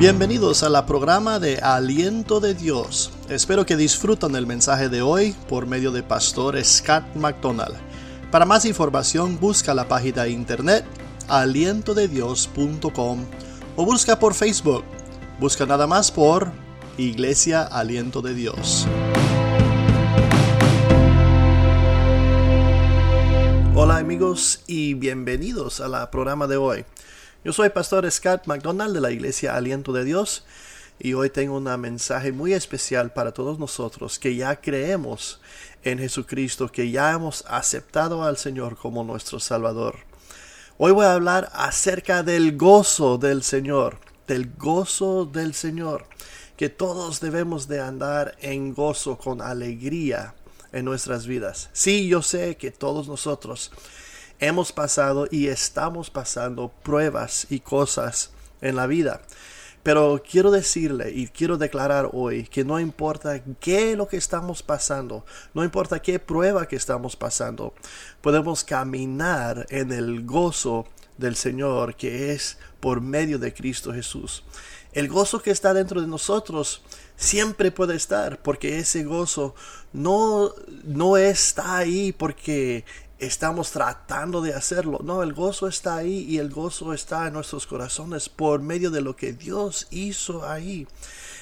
Bienvenidos a la programa de Aliento de Dios. Espero que disfrutan el mensaje de hoy por medio de Pastor Scott McDonald. Para más información busca la página de internet alientodedios.com o busca por Facebook. Busca nada más por Iglesia Aliento de Dios. Hola amigos y bienvenidos a la programa de hoy. Yo soy Pastor Scott McDonald de la Iglesia Aliento de Dios y hoy tengo un mensaje muy especial para todos nosotros que ya creemos en Jesucristo, que ya hemos aceptado al Señor como nuestro Salvador. Hoy voy a hablar acerca del gozo del Señor, del gozo del Señor, que todos debemos de andar en gozo, con alegría en nuestras vidas. Sí, yo sé que todos nosotros hemos pasado y estamos pasando pruebas y cosas en la vida. Pero quiero decirle y quiero declarar hoy que no importa qué lo que estamos pasando, no importa qué prueba que estamos pasando, podemos caminar en el gozo del Señor que es por medio de Cristo Jesús. El gozo que está dentro de nosotros siempre puede estar porque ese gozo no, no está ahí porque estamos tratando de hacerlo. No, el gozo está ahí y el gozo está en nuestros corazones por medio de lo que Dios hizo ahí.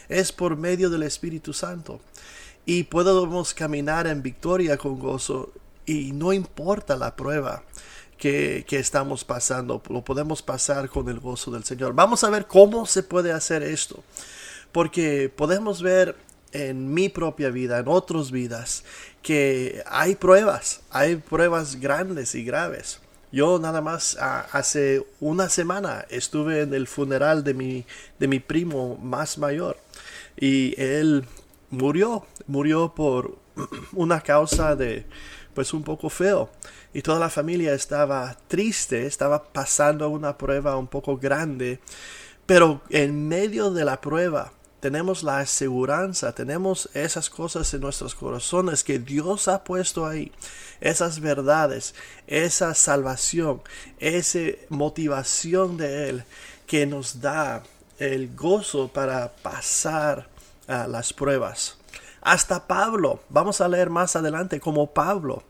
Es por medio del Espíritu Santo. Y podemos caminar en victoria con gozo y no importa la prueba. Que, que, estamos pasando, lo podemos pasar con el gozo del Señor. Vamos a ver cómo se puede hacer esto, porque podemos ver en mi propia vida, en otras vidas, que hay pruebas, hay pruebas grandes y graves. Yo nada más hace una semana estuve en el funeral de mi, de mi primo más mayor y él murió, murió por una causa de pues un poco feo y toda la familia estaba triste, estaba pasando una prueba un poco grande, pero en medio de la prueba tenemos la aseguranza, tenemos esas cosas en nuestros corazones que Dios ha puesto ahí, esas verdades, esa salvación, esa motivación de Él que nos da el gozo para pasar a las pruebas. Hasta Pablo, vamos a leer más adelante como Pablo,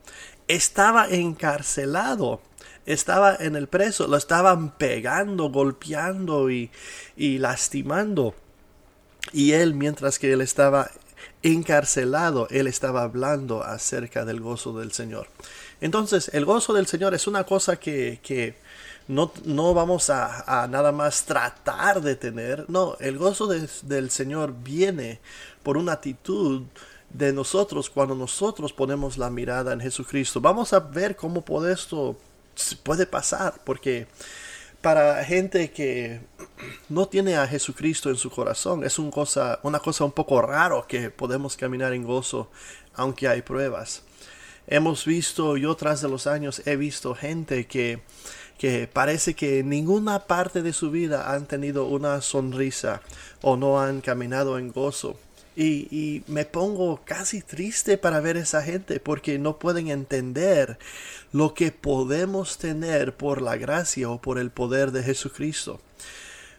estaba encarcelado estaba en el preso, lo estaban pegando, golpeando y, y lastimando. Y él, mientras que él estaba encarcelado, él estaba hablando acerca del gozo del Señor. Entonces, el gozo del Señor es una cosa que, que no, no, vamos a, nada más tratar de tener. No, el gozo del Señor viene por una actitud de nosotros cuando nosotros ponemos la mirada en Jesucristo. Vamos a ver cómo puede esto puede pasar, porque para gente que no tiene a Jesucristo en su corazón, es cosa, una cosa un poco raro que podemos caminar en gozo aunque hay pruebas. Hemos visto, yo tras de los años he visto gente que, que parece que en ninguna parte de su vida han tenido una sonrisa o no han caminado en gozo. Y, me pongo casi triste para ver esa gente porque no pueden entender lo que podemos tener por la gracia o por el poder de Jesucristo.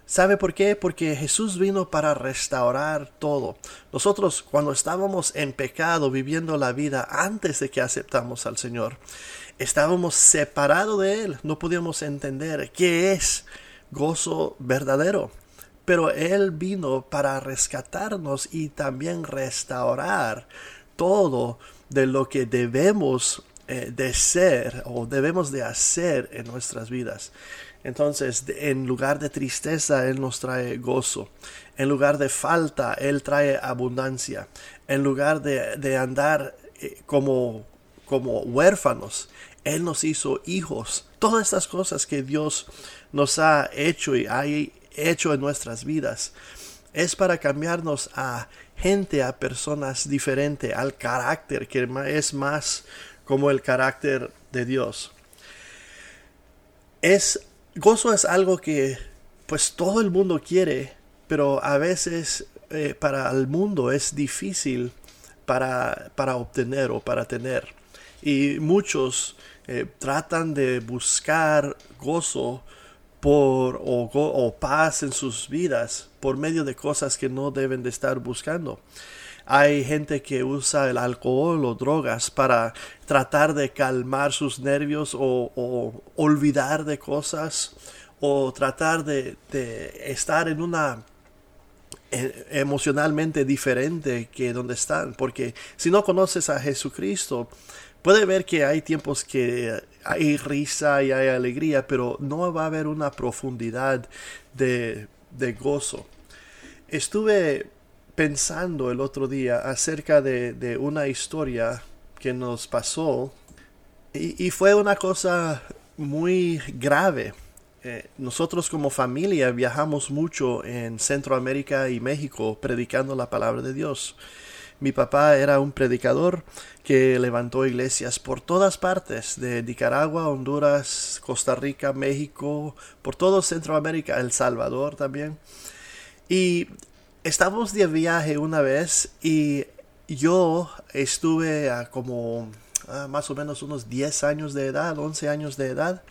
¿Sabe por qué? Porque Jesús vino para restaurar todo. Nosotros cuando estábamos en pecado viviendo la vida antes de que aceptamos al Señor, estábamos separados de Él, no podíamos entender qué es gozo verdadero. Pero Él vino para rescatarnos y también restaurar todo de lo que debemos eh, de ser o debemos de hacer en nuestras vidas. Entonces, en lugar de tristeza, Él nos trae gozo. En lugar de falta, Él trae abundancia. En lugar de, andar eh, como, como huérfanos, Él nos hizo hijos. Todas estas cosas que Dios nos ha hecho y ha hecho en nuestras vidas es para cambiarnos a gente, a personas diferentes, al carácter que es más como el carácter de Dios. Es gozo es algo que pues todo el mundo quiere, pero a veces eh, para el mundo es difícil para, para, obtener o para tener. Y muchos eh, tratan de buscar gozo por o, paz en sus vidas por medio de cosas que no deben de estar buscando. Hay gente que usa el alcohol o drogas para tratar de calmar sus nervios o, olvidar de cosas o tratar de, estar en una e, emocionalmente diferente que donde están. Porque si no conoces a Jesucristo, puede ver que hay tiempos que hay risa y hay alegría, pero no va a haber una profundidad de, de gozo. Estuve pensando el otro día acerca de, una historia que nos pasó y, fue una cosa muy grave. Eh, nosotros como familia viajamos mucho en Centroamérica y México predicando la palabra de Dios. Mi papá era un predicador que levantó iglesias por todas partes, de Nicaragua, Honduras, Costa Rica, México, por todo Centroamérica, El Salvador también. Y estábamos de viaje una vez y yo estuve a como más o menos unos 10 años de edad, 11 años de edad.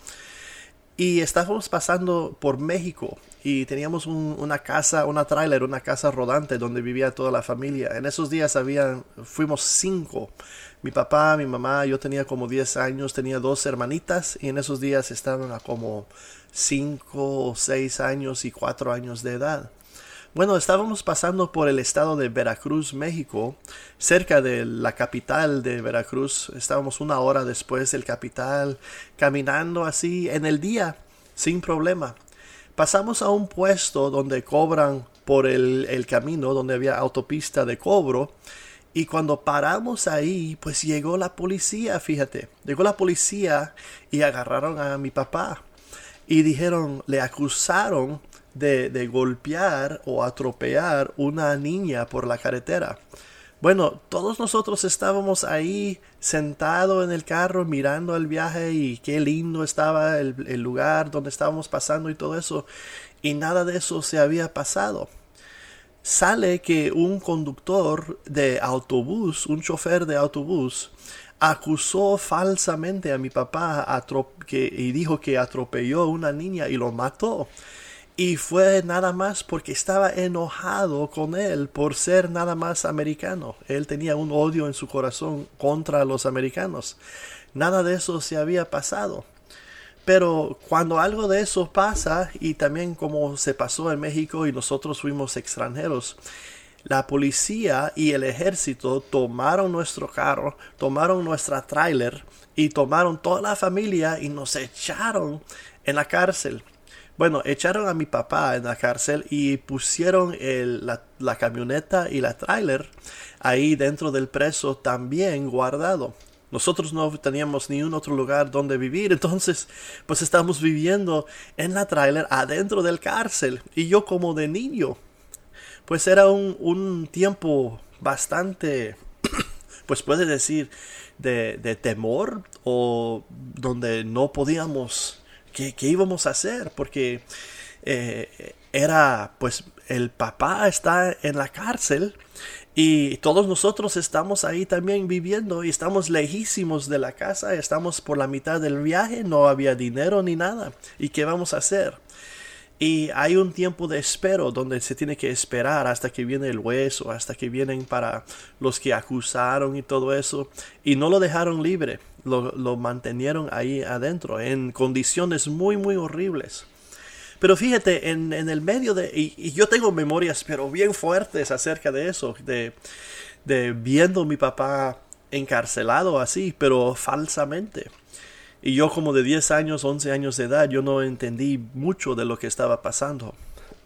Y estábamos pasando por México y teníamos una casa, una tráiler, una casa rodante donde vivía toda la familia. En esos días había, fuimos cinco. Mi papá, mi mamá, yo tenía como 10 años, tenía dos hermanitas y en esos días estaban a como 5 o 6 años y 4 años de edad. Bueno, estábamos pasando por el estado de Veracruz, México, cerca de la capital de Veracruz. Estábamos una hora después del capital, caminando así en el día, sin problema. Pasamos a un puesto donde cobran por el, el camino, donde había autopista de cobro. Y cuando paramos ahí, pues llegó la policía, fíjate. Llegó la policía y agarraron a mi papá. Y dijeron, le acusaron de, golpear o atropellar una niña por la carretera. Bueno, todos nosotros estábamos ahí sentados en el carro mirando el viaje y qué lindo estaba el, lugar donde estábamos pasando y todo eso. Y nada de eso se había pasado. Sale que un conductor de autobús, un chofer de autobús, acusó falsamente a mi papá y dijo que atropelló a una niña y lo mató. Y fue nada más porque estaba enojado con él por ser nada más americano. Él tenía un odio en su corazón contra los americanos. Nada de eso se había pasado. Pero cuando algo de eso pasa, y también como se pasó en México y nosotros fuimos extranjeros, la policía y el ejército tomaron nuestro carro, tomaron nuestra tráiler y tomaron toda la familia y nos echaron en la cárcel. Bueno, echaron a mi papá en la cárcel y pusieron la, camioneta y la tráiler ahí dentro del preso también guardado. Nosotros no teníamos ni un otro lugar donde vivir, entonces pues estamos viviendo en la tráiler adentro del cárcel y yo como de niño. Pues era un, un tiempo bastante, pues puede decir, de, de temor o donde no podíamos ¿qué, íbamos a hacer? Porque eh, era, pues, el papá está en la cárcel y todos nosotros estamos ahí también viviendo y estamos lejísimos de la casa, estamos por la mitad del viaje, no había dinero ni nada. ¿Y qué vamos a hacer? Y hay un tiempo de espero donde se tiene que esperar hasta que viene el hueso, hasta que vienen para los que acusaron y todo eso. Y no lo dejaron libre, lo, lo mantenieron ahí adentro en condiciones muy, muy horribles. Pero fíjate, en, en el medio de... Y, yo tengo memorias, pero bien fuertes acerca de eso, de, de viendo a mi papá encarcelado así, pero falsamente. Y yo como de 10 años, 11 años de edad, yo no entendí mucho de lo que estaba pasando.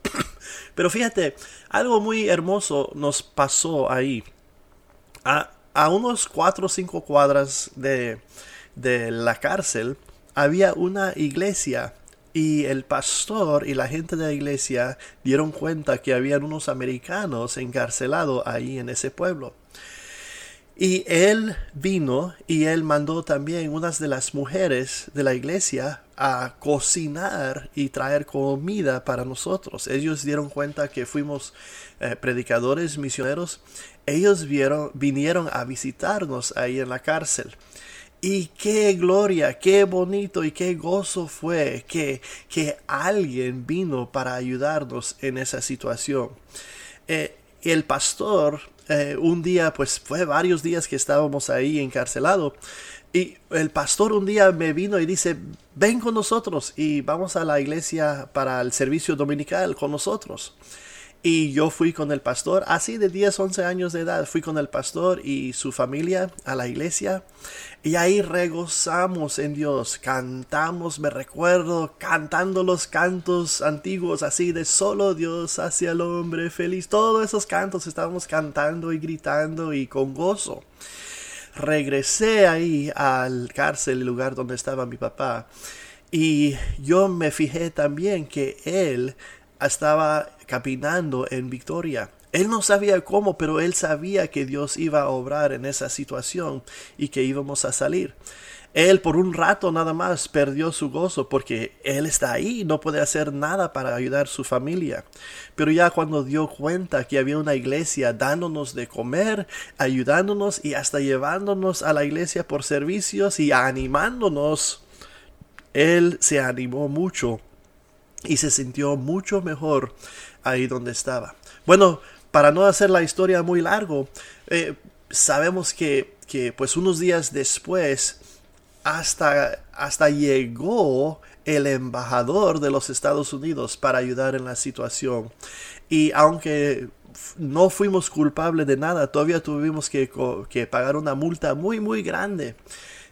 Pero fíjate, algo muy hermoso nos pasó ahí. A, a unos 4 o 5 cuadras de, de la cárcel había una iglesia y el pastor y la gente de la iglesia dieron cuenta que habían unos americanos encarcelados ahí en ese pueblo. Y él vino y él mandó también unas de las mujeres de la iglesia a cocinar y traer comida para nosotros. Ellos dieron cuenta que fuimos eh, predicadores misioneros. Ellos vieron, vinieron a visitarnos ahí en la cárcel. Y qué gloria, qué bonito y qué gozo fue que, que alguien vino para ayudarnos en esa situación. Eh, el pastor, eh, un día, pues fue varios días que estábamos ahí encarcelado. Y el pastor un día me vino y dice, ven con nosotros y vamos a la iglesia para el servicio dominical con nosotros. Y yo fui con el pastor, así de 10, 11 años de edad, fui con el pastor y su familia a la iglesia. Y ahí regozamos en Dios, cantamos, me recuerdo, cantando los cantos antiguos, así de solo Dios hacia el hombre feliz. Todos esos cantos estábamos cantando y gritando y con gozo. Regresé ahí al cárcel, el lugar donde estaba mi papá. Y yo me fijé también que él estaba caminando en victoria. Él no sabía cómo, pero él sabía que Dios iba a obrar en esa situación y que íbamos a salir. Él por un rato nada más perdió su gozo porque él está ahí no puede hacer nada para ayudar a su familia. Pero ya cuando dio cuenta que había una iglesia dándonos de comer, ayudándonos y hasta llevándonos a la iglesia por servicios y animándonos, él se animó mucho y se sintió mucho mejor ahí donde estaba. Bueno, para no hacer la historia muy largo, eh, sabemos que, que, pues unos días después hasta, hasta llegó el embajador de los Estados Unidos para ayudar en la situación. Y aunque no fuimos culpables de nada, todavía tuvimos que, que pagar una multa muy, muy grande.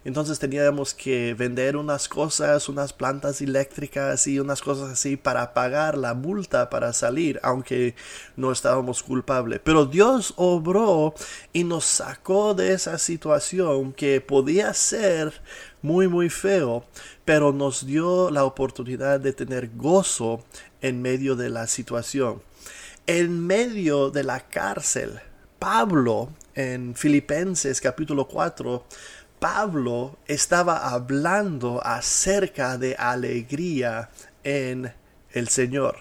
Entonces teníamos que vender unas cosas, unas plantas eléctricas y unas cosas así para pagar la multa para salir, aunque no estábamos culpables. Pero Dios obró y nos sacó de esa situación que podía ser muy muy feo, pero nos dio la oportunidad de tener gozo en medio de la situación. En medio de la cárcel, Pablo en Filipenses capítulo 4 Pablo estaba hablando acerca de alegría en el Señor.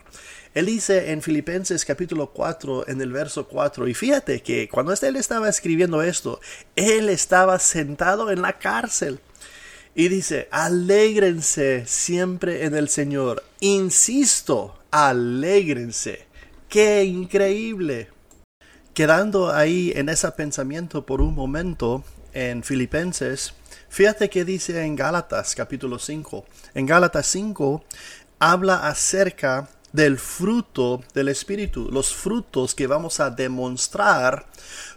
Él dice en Filipenses capítulo 4, en el verso 4, y fíjate que cuando él estaba escribiendo esto, él estaba sentado en la cárcel. Y dice, alégrense siempre en el Señor. Insisto, alégrense. ¡Qué increíble! Quedando ahí en ese pensamiento por un momento, en Filipenses, fíjate que dice en Gálatas capítulo 5. En Gálatas 5 habla acerca del fruto del Espíritu, los frutos que vamos a demostrar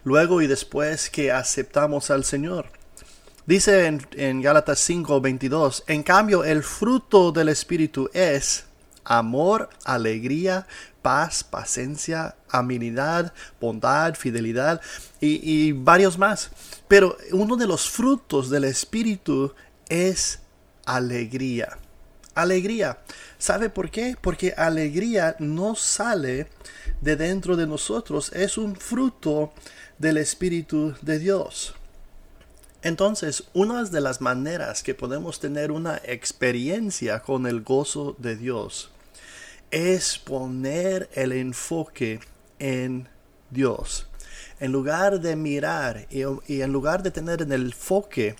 luego y después que aceptamos al Señor. Dice en, en Gálatas 5, 22, en cambio el fruto del Espíritu es amor, alegría, paz, paciencia, amenidad, bondad, fidelidad y, varios más. Pero uno de los frutos del Espíritu es alegría. Alegría. ¿Sabe por qué? Porque alegría no sale de dentro de nosotros, es un fruto del Espíritu de Dios. Entonces, una de las maneras que podemos tener una experiencia con el gozo de Dios es poner el enfoque en Dios. En lugar de mirar y, en lugar de tener el enfoque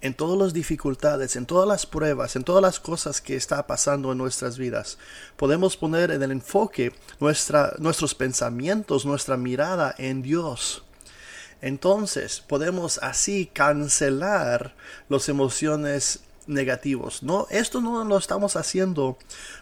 en todas las dificultades, en todas las pruebas, en todas las cosas que está pasando en nuestras vidas, podemos poner en el enfoque nuestra, nuestros pensamientos, nuestra mirada en Dios. Entonces podemos así cancelar las emociones negativos. No, esto no lo estamos haciendo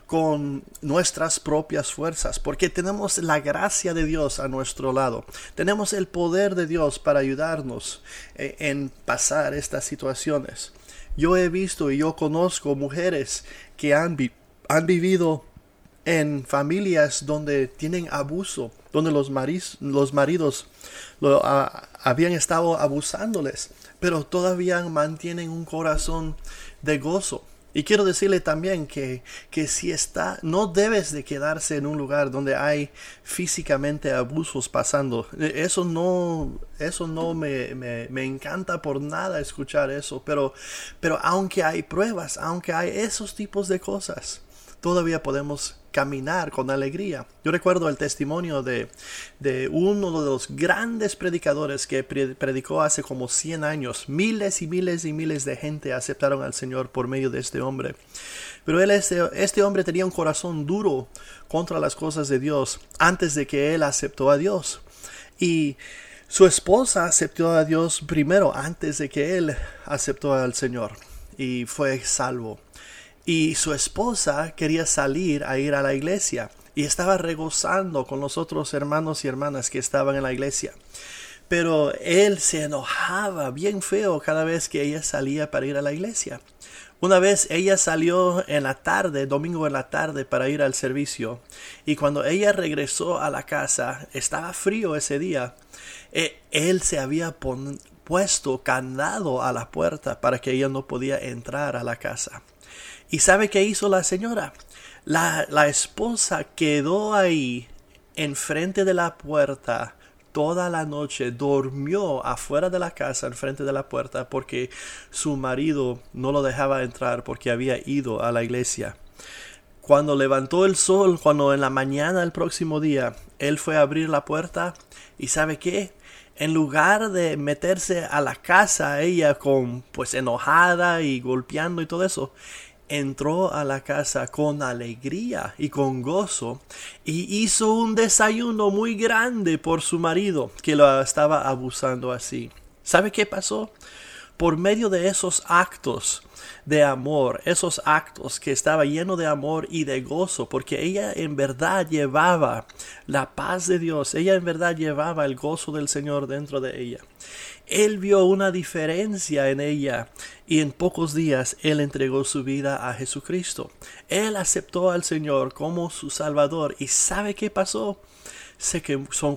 con nuestras propias fuerzas, porque tenemos la gracia de Dios a nuestro lado. Tenemos el poder de Dios para ayudarnos eh, en pasar estas situaciones. Yo he visto y yo conozco mujeres que han, han vivido en familias donde tienen abuso, donde los, los maridos lo, habían estado abusándoles, pero todavía mantienen un corazón de gozo. Y quiero decirle también que, que, si está, no debes de quedarse en un lugar donde hay físicamente abusos pasando. Eso no, eso no me, me, me, encanta por nada escuchar eso. Pero, pero aunque hay pruebas, aunque hay esos tipos de cosas, todavía podemos caminar con alegría. Yo recuerdo el testimonio de, de uno de los grandes predicadores que predicó hace como 100 años. Miles y miles y miles de gente aceptaron al Señor por medio de este hombre. Pero él, este, este hombre tenía un corazón duro contra las cosas de Dios antes de que él aceptó a Dios. Y su esposa aceptó a Dios primero antes de que él aceptó al Señor y fue salvo. Y su esposa quería salir a ir a la iglesia y estaba regozando con los otros hermanos y hermanas que estaban en la iglesia. Pero él se enojaba bien feo cada vez que ella salía para ir a la iglesia. Una vez ella salió en la tarde, domingo en la tarde, para ir al servicio, y cuando ella regresó a la casa, estaba frío ese día, e, él se había puesto candado a la puerta para que ella no podía entrar a la casa. ¿Y sabe qué hizo la señora? La, la esposa quedó ahí enfrente de la puerta toda la noche durmió afuera de la casa, enfrente de la puerta, porque su marido no lo dejaba entrar porque había ido a la iglesia. Cuando levantó el sol, cuando en la mañana del próximo día, él fue a abrir la puerta y sabe qué? En lugar de meterse a la casa ella con pues enojada y golpeando y todo eso, entró a la casa con alegría y con gozo y hizo un desayuno muy grande por su marido que lo estaba abusando así. ¿Sabe qué pasó? Por medio de esos actos de amor, esos actos que estaba lleno de amor y de gozo, porque ella en verdad llevaba la paz de Dios, ella en verdad llevaba el gozo del Señor dentro de ella. Él vio una diferencia en ella y en pocos días él entregó su vida a Jesucristo. Él aceptó al Señor como su Salvador y ¿sabe qué pasó? Se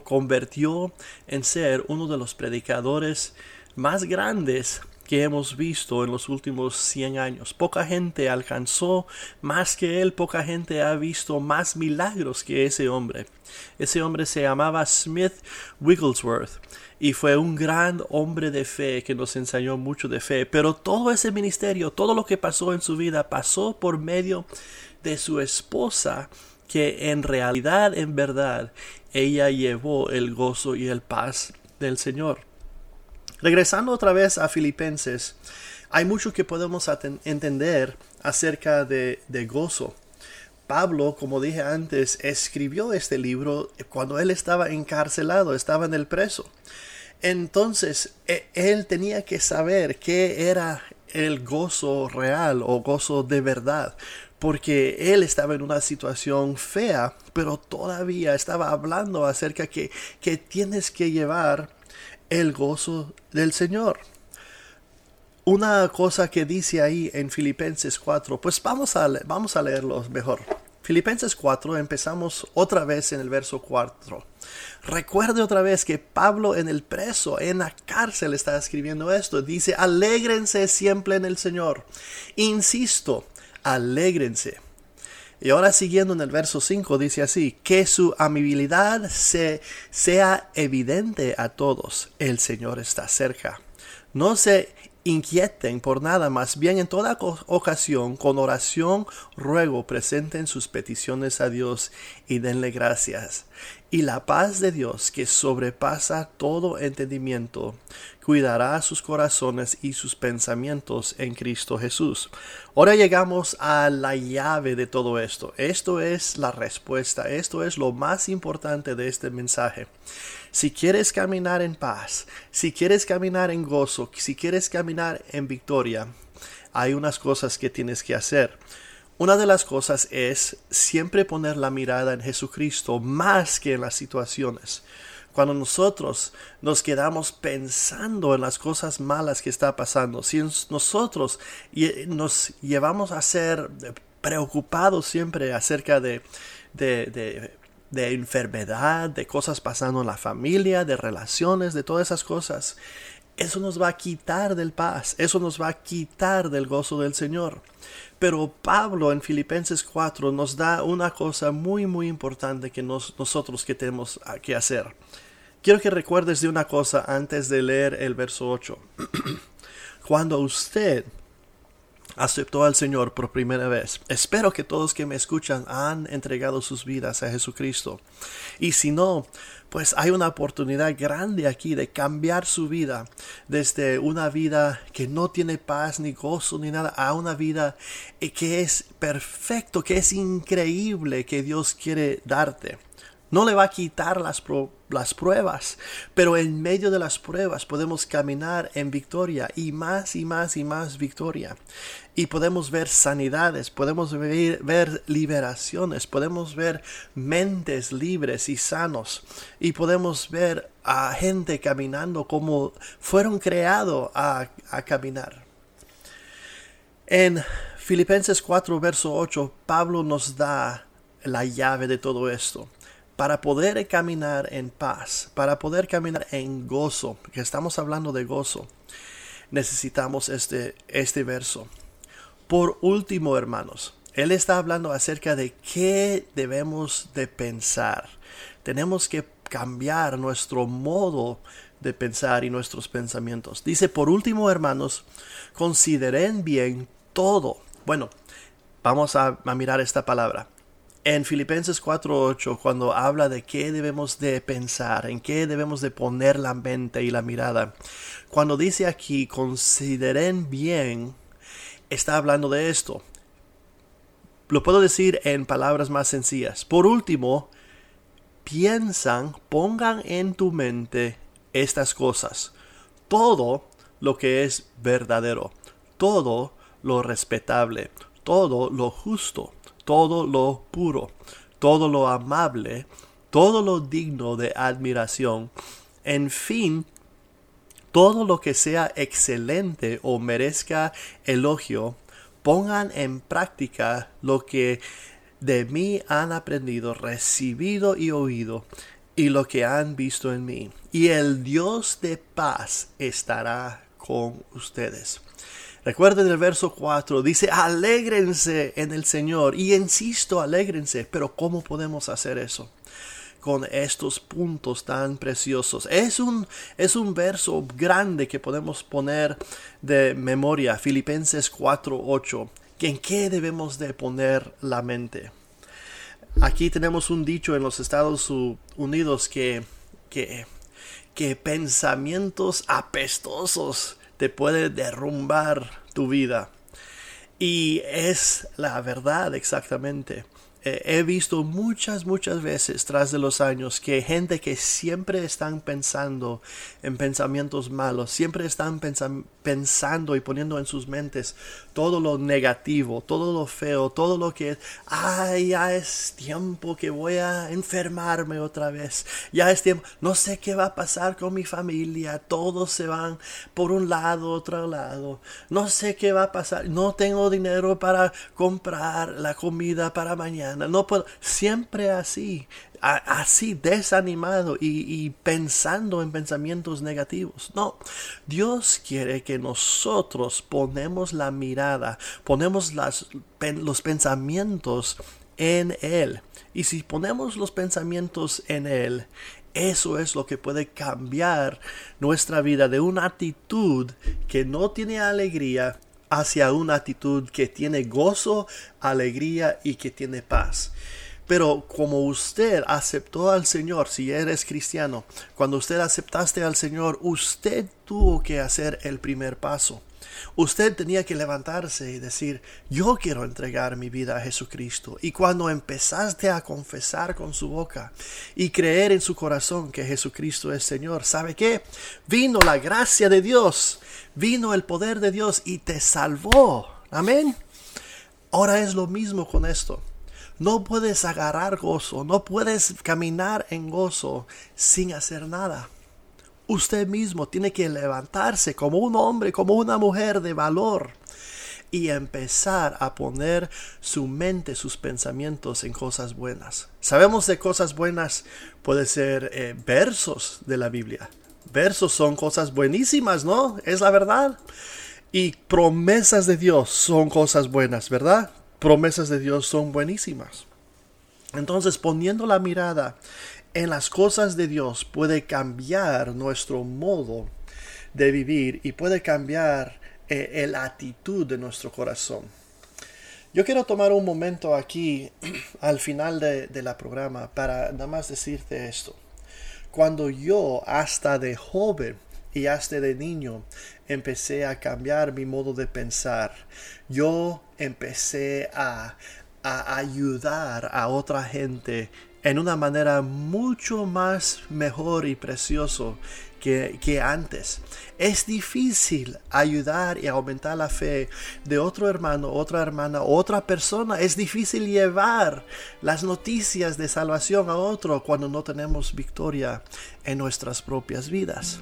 convirtió en ser uno de los predicadores más grandes que hemos visto en los últimos 100 años. Poca gente alcanzó más que él, poca gente ha visto más milagros que ese hombre. Ese hombre se llamaba Smith Wigglesworth y fue un gran hombre de fe que nos enseñó mucho de fe. Pero todo ese ministerio, todo lo que pasó en su vida, pasó por medio de su esposa, que en realidad, en verdad, ella llevó el gozo y el paz del Señor. Regresando otra vez a Filipenses, hay mucho que podemos entender acerca de, de gozo. Pablo, como dije antes, escribió este libro cuando él estaba encarcelado, estaba en el preso. Entonces, e, él tenía que saber qué era el gozo real o gozo de verdad, porque él estaba en una situación fea, pero todavía estaba hablando acerca que, que tienes que llevar el gozo del Señor. Una cosa que dice ahí en Filipenses 4, pues vamos a, vamos a leerlo mejor. Filipenses 4, empezamos otra vez en el verso 4. Recuerde otra vez que Pablo en el preso, en la cárcel, está escribiendo esto. Dice, alégrense siempre en el Señor. Insisto, alégrense. Y ahora siguiendo en el verso 5 dice así, que su amabilidad se, sea evidente a todos. El Señor está cerca. No se inquieten por nada, más bien en toda ocasión, con oración, ruego, presenten sus peticiones a Dios y denle gracias. Y la paz de Dios, que sobrepasa todo entendimiento, cuidará sus corazones y sus pensamientos en Cristo Jesús. Ahora llegamos a la llave de todo esto. Esto es la respuesta, esto es lo más importante de este mensaje. Si quieres caminar en paz, si quieres caminar en gozo, si quieres caminar en victoria, hay unas cosas que tienes que hacer. Una de las cosas es siempre poner la mirada en Jesucristo más que en las situaciones. Cuando nosotros nos quedamos pensando en las cosas malas que está pasando, si nosotros nos llevamos a ser preocupados siempre acerca de, de de enfermedad, de cosas pasando en la familia, de relaciones, de todas esas cosas. Eso nos va a quitar del paz, eso nos va a quitar del gozo del Señor. Pero Pablo en Filipenses 4 nos da una cosa muy muy importante que nosotros que tenemos que hacer. Quiero que recuerdes de una cosa antes de leer el verso 8. Cuando usted aceptó al Señor por primera vez. Espero que todos que me escuchan han entregado sus vidas a Jesucristo. Y si no, pues hay una oportunidad grande aquí de cambiar su vida desde una vida que no tiene paz ni gozo ni nada a una vida que es perfecto, que es increíble que Dios quiere darte. No le va a quitar las, las pruebas, pero en medio de las pruebas podemos caminar en victoria y más y más y más victoria. Y podemos ver sanidades, podemos ver, liberaciones, podemos ver mentes libres y sanos. Y podemos ver a gente caminando como fueron creados a, a caminar. En Filipenses 4, verso 8, Pablo nos da la llave de todo esto para poder caminar en paz, para poder caminar en gozo, porque estamos hablando de gozo, necesitamos este, este verso. Por último, hermanos, él está hablando acerca de qué debemos de pensar. Tenemos que cambiar nuestro modo de pensar y nuestros pensamientos. Dice, por último, hermanos, consideren bien todo. Bueno, vamos a, a mirar esta palabra en Filipenses 4.8, cuando habla de qué debemos de pensar, en qué debemos de poner la mente y la mirada, cuando dice aquí, consideren bien, está hablando de esto. Lo puedo decir en palabras más sencillas. Por último, piensan, pongan en tu mente estas cosas. Todo lo que es verdadero, todo lo respetable, todo lo justo todo lo puro, todo lo amable, todo lo digno de admiración, en fin, todo lo que sea excelente o merezca elogio, pongan en práctica lo que de mí han aprendido, recibido y oído, y lo que han visto en mí. Y el Dios de paz estará con ustedes. Recuerden el verso 4, dice, alégrense en el Señor. Y insisto, alégrense. Pero ¿cómo podemos hacer eso? Con estos puntos tan preciosos. Es un, es un verso grande que podemos poner de memoria. Filipenses 4, 8. ¿En qué debemos de poner la mente? Aquí tenemos un dicho en los Estados Unidos que, que, que pensamientos apestosos te puede derrumbar tu vida. Y es la verdad exactamente. Eh, he visto muchas, muchas veces tras de los años que gente que siempre están pensando en pensamientos malos, siempre están pensando y poniendo en sus mentes todo lo negativo, todo lo feo, todo lo que ay, ya es tiempo que voy a enfermarme otra vez, ya es tiempo, no sé qué va a pasar con mi familia, todos se van por un lado, otro lado, no sé qué va a pasar, no tengo dinero para comprar la comida para mañana no siempre así, así desanimado y, pensando en pensamientos negativos. No, Dios quiere que nosotros ponemos la mirada, ponemos los pensamientos en Él. Y si ponemos los pensamientos en Él, eso es lo que puede cambiar nuestra vida de una actitud que no tiene alegría hacia una actitud que tiene gozo, alegría y que tiene paz. Pero como usted aceptó al Señor, si eres cristiano, cuando usted aceptaste al Señor, usted tuvo que hacer el primer paso. Usted tenía que levantarse y decir, yo quiero entregar mi vida a Jesucristo. Y cuando empezaste a confesar con su boca y creer en su corazón que Jesucristo es Señor, ¿sabe qué? Vino la gracia de Dios vino el poder de Dios y te salvó. Amén. Ahora es lo mismo con esto. No puedes agarrar gozo, no puedes caminar en gozo sin hacer nada. Usted mismo tiene que levantarse como un hombre, como una mujer de valor y empezar a poner su mente, sus pensamientos en cosas buenas. Sabemos de cosas buenas, puede ser eh, versos de la Biblia, versos son cosas buenísimas, ¿no? Es la verdad. Y promesas de Dios son cosas buenas, ¿verdad? Promesas de Dios son buenísimas. Entonces, poniendo la mirada en las cosas de Dios puede cambiar nuestro modo de vivir y puede cambiar eh, la actitud de nuestro corazón. Yo quiero tomar un momento aquí al final de, la programa para nada más decirte esto. Cuando yo hasta de joven y hasta de niño empecé a cambiar mi modo de pensar, yo empecé a, a ayudar a otra gente en una manera mucho más mejor y precioso que, antes. Es difícil ayudar y aumentar la fe de otro hermano, otra hermana, otra persona. Es difícil llevar las noticias de salvación a otro cuando no tenemos victoria en nuestras propias vidas.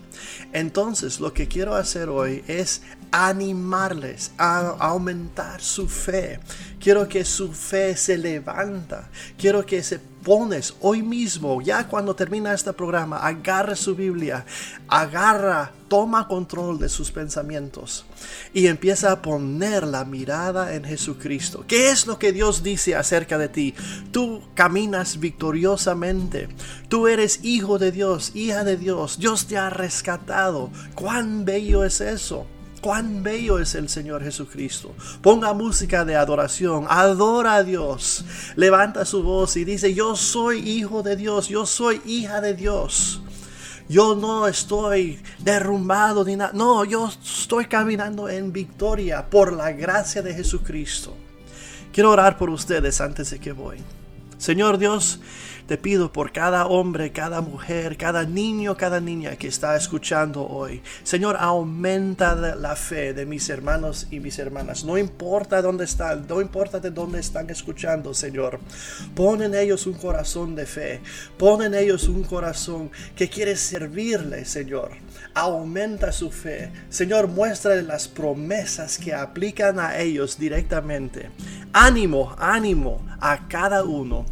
Entonces lo que quiero hacer hoy es animarles a aumentar su fe. Quiero que su fe se levanta. Quiero que se pones hoy mismo, ya cuando termina este programa, agarre su Biblia, agarra, toma control de sus pensamientos y empieza a poner la mirada en Jesucristo. ¿Qué es lo que Dios dice acerca de ti? Tú caminas victoriosamente. Tú eres hijo de Dios, hija de Dios. Dios te ha rescatado. ¿Cuán bello es eso? Cuán bello es el Señor Jesucristo. Ponga música de adoración, adora a Dios, levanta su voz y dice, yo soy hijo de Dios, yo soy hija de Dios. Yo no estoy derrumbado ni nada. No, yo estoy caminando en victoria por la gracia de Jesucristo. Quiero orar por ustedes antes de que voy. Señor Dios, te pido por cada hombre, cada mujer, cada niño, cada niña que está escuchando hoy. Señor, aumenta la fe de mis hermanos y mis hermanas. No importa dónde están, no importa de dónde están escuchando, Señor. Pon en ellos un corazón de fe. Pon en ellos un corazón que quiere servirle, Señor. Aumenta su fe. Señor, muéstrale las promesas que aplican a ellos directamente. Ánimo, ánimo a cada uno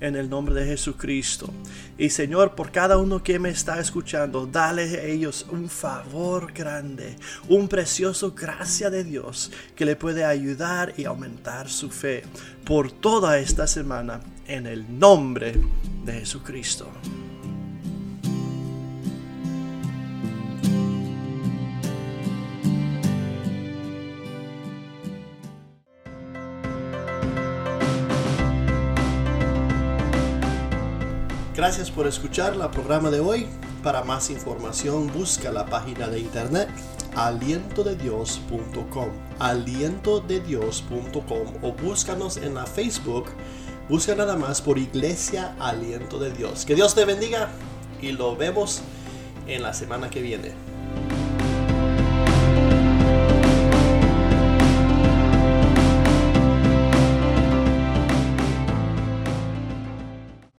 en el nombre de Jesucristo. Y Señor, por cada uno que me está escuchando, dale a ellos un favor grande, un precioso gracia de Dios que le puede ayudar y aumentar su fe por toda esta semana en el nombre de Jesucristo. Gracias por escuchar la programa de hoy. Para más información busca la página de internet alientodedios.com alientodedios.com o búscanos en la Facebook. Busca nada más por Iglesia Aliento de Dios. Que Dios te bendiga y lo vemos en la semana que viene